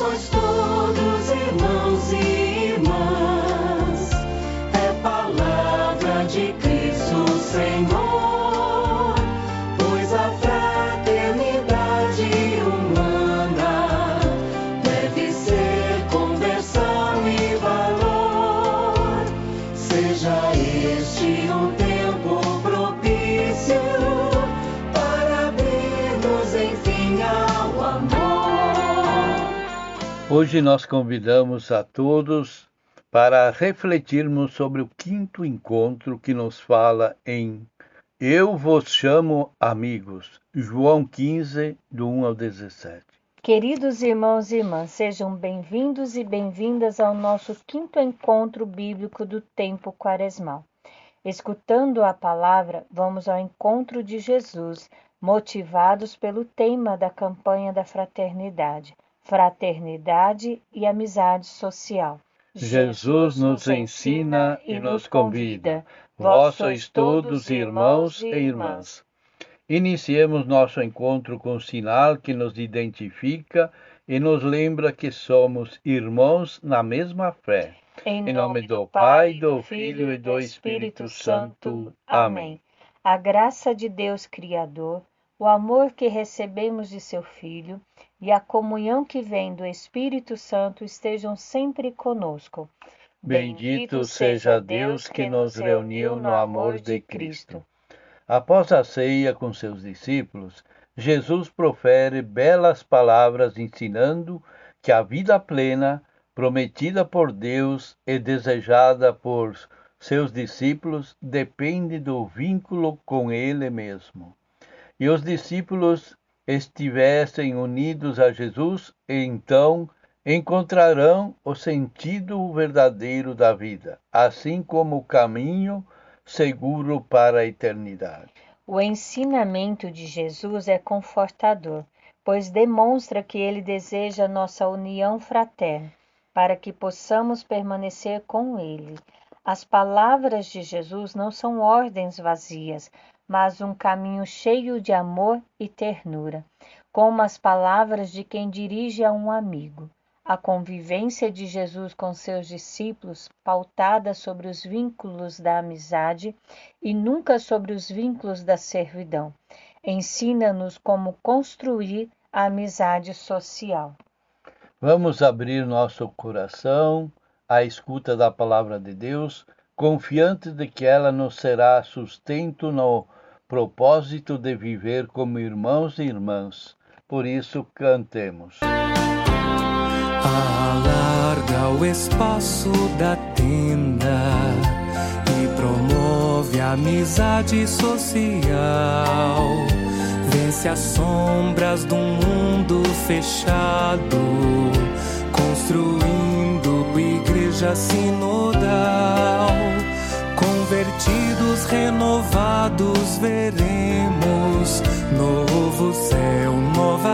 sois todos irmãos e Hoje nós convidamos a todos para refletirmos sobre o quinto encontro que nos fala em Eu vos chamo amigos, João 15, do 1 ao 17. Queridos irmãos e irmãs, sejam bem-vindos e bem-vindas ao nosso quinto encontro bíblico do tempo quaresmal. Escutando a palavra, vamos ao encontro de Jesus, motivados pelo tema da campanha da fraternidade, fraternidade e amizade social. Jesus nos ensina e nos convida. Vós sois todos irmãos e irmãs. Iniciemos nosso encontro com um sinal que nos identifica e nos lembra que somos irmãos na mesma fé. Em nome do Pai, do Filho e do Espírito Santo. Amém. A graça de Deus Criador, o amor que recebemos de seu Filho e a comunhão que vem do Espírito Santo estejam sempre conosco. Bendito seja Deus que nos reuniu no amor de Cristo. Após a ceia com seus discípulos, Jesus profere belas palavras ensinando que a vida plena, prometida por Deus e desejada por seus discípulos, depende do vínculo com Ele mesmo. E os discípulos estivessem unidos a Jesus, então encontrarão o sentido verdadeiro da vida, assim como o caminho seguro para a eternidade. O ensinamento de Jesus é confortador, pois demonstra que ele deseja nossa união fraterna, para que possamos permanecer com ele. As palavras de Jesus não são ordens vazias, mas um caminho cheio de amor e ternura, como as palavras de quem dirige a um amigo. A convivência de Jesus com seus discípulos, pautada sobre os vínculos da amizade e nunca sobre os vínculos da servidão, ensina-nos como construir a amizade social. Vamos abrir nosso coração à escuta da palavra de Deus, confiantes de que ela nos será sustento no propósito de viver como irmãos e irmãs. Por isso, cantemos. Alarga o espaço da tenda e promove a amizade social. Vence as sombras do mundo fechado, construindo igreja sinodal. Convertidos, renovados, veremos novo céu, nova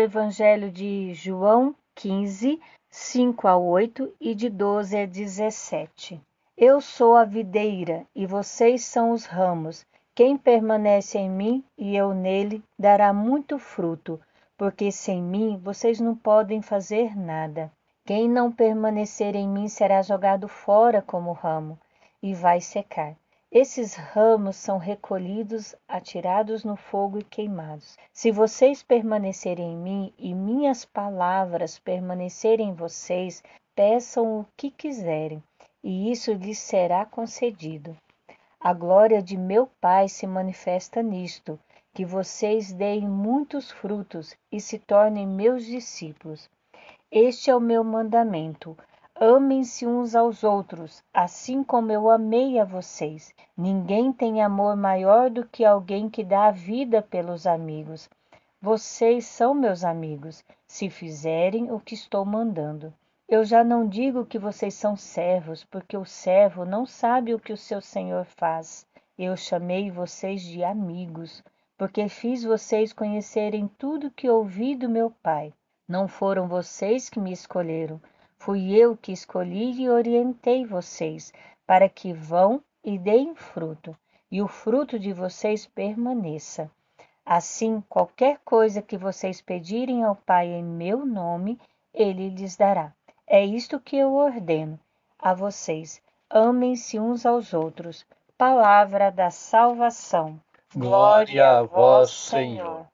Evangelho de João 15, 5 a 8 e de 12 a 17. Eu sou a videira e vocês são os ramos. Quem permanece em mim e eu nele dará muito fruto, porque sem mim vocês não podem fazer nada. Quem não permanecer em mim será jogado fora como ramo e vai secar. Esses ramos são recolhidos, atirados no fogo e queimados. Se vocês permanecerem em mim e minhas palavras permanecerem em vocês, peçam o que quiserem, e isso lhes será concedido. A glória de meu Pai se manifesta nisto, que vocês deem muitos frutos e se tornem meus discípulos. Este é o meu mandamento: amem-se uns aos outros, assim como eu amei a vocês. Ninguém tem amor maior do que alguém que dá a vida pelos amigos. Vocês são meus amigos, se fizerem o que estou mandando. Eu já não digo que vocês são servos, porque o servo não sabe o que o seu senhor faz. Eu chamei vocês de amigos, porque fiz vocês conhecerem tudo que ouvi do meu Pai. Não foram vocês que me escolheram, fui eu que escolhi e orientei vocês, para que vão e deem fruto, e o fruto de vocês permaneça. Assim, qualquer coisa que vocês pedirem ao Pai em meu nome, ele lhes dará. É isto que eu ordeno a vocês: amem-se uns aos outros. Palavra da salvação. Glória a vós, Senhor.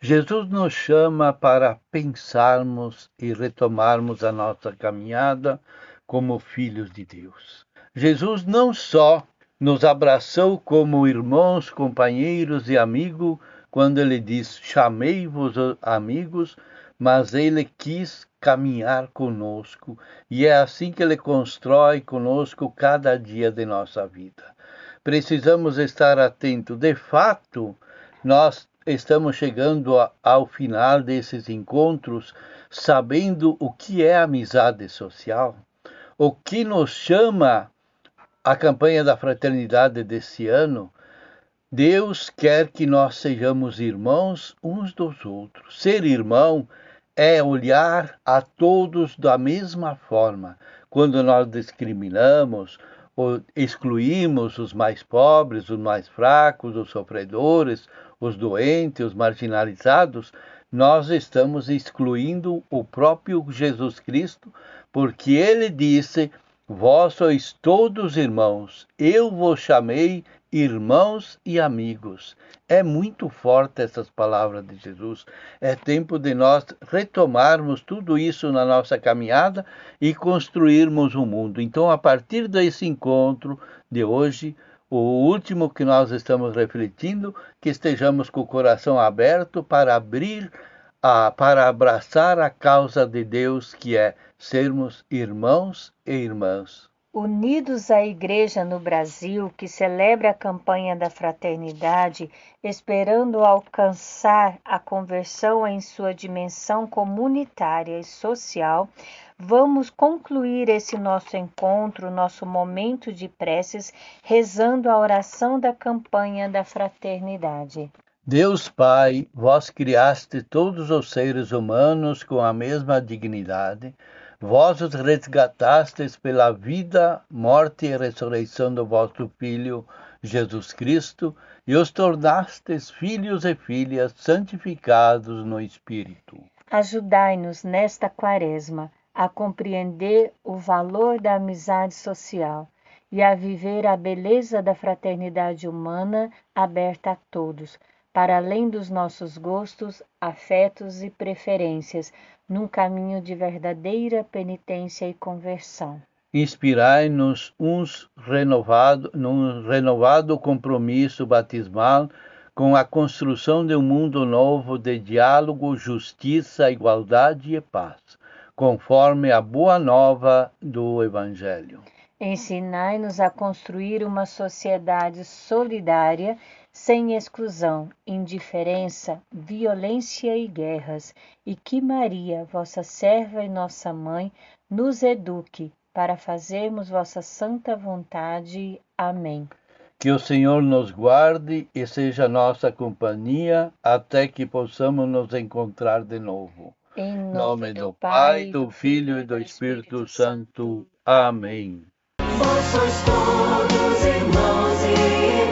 Jesus nos chama para pensarmos e retomarmos a nossa caminhada como filhos de Deus. Jesus não só nos abraçou como irmãos, companheiros e amigos quando ele diz: Chamei-vos amigos, mas ele quis caminhar conosco e é assim que ele constrói conosco cada dia de nossa vida precisamos estar atentos. De fato, nós estamos chegando ao final desses encontros sabendo o que é amizade social, o que nos chama a campanha da fraternidade desse ano. Deus quer que nós sejamos irmãos uns dos outros. Ser irmão é olhar a todos da mesma forma. Quando nós discriminamos, excluímos os mais pobres, os mais fracos, os sofredores, os doentes, os marginalizados, nós estamos excluindo o próprio Jesus Cristo, porque ele disse: Vós sois todos irmãos, eu vos chamei irmãos e amigos. É muito forte essas palavras de Jesus. É tempo de nós retomarmos tudo isso na nossa caminhada e construirmos o um mundo. Então, a partir desse encontro de hoje, o último que nós estamos refletindo, que estejamos com o coração aberto para abrir, a, para abraçar a causa de Deus, que é sermos irmãos e irmãs. Unidos à Igreja no Brasil, que celebra a campanha da fraternidade, esperando alcançar a conversão em sua dimensão comunitária e social, vamos concluir esse nosso encontro, nosso momento de preces, rezando a oração da campanha da fraternidade. Deus Pai, vós criaste todos os seres humanos com a mesma dignidade Vós os resgatastes pela vida, morte e ressurreição do vosso Filho, Jesus Cristo, e os tornastes filhos e filhas santificados no Espírito. Ajudai-nos nesta quaresma a compreender o valor da amizade social e a viver a beleza da fraternidade humana aberta a todos, para além dos nossos gostos, afetos e preferências, num caminho de verdadeira penitência e conversão. Inspirai-nos uns renovado, num renovado compromisso batismal com a construção de um mundo novo de diálogo, justiça, igualdade e paz, conforme a boa nova do Evangelho. Ensinai-nos a construir uma sociedade solidária sem exclusão, indiferença, violência e guerras, e que Maria, vossa serva e nossa mãe, nos eduque para fazermos vossa santa vontade. Amém. Que o Senhor nos guarde e seja nossa companhia até que possamos nos encontrar de novo. Em nome, do, do Pai, do Filho e do Espírito Santo. Amém. Vós sois todos irmãos e este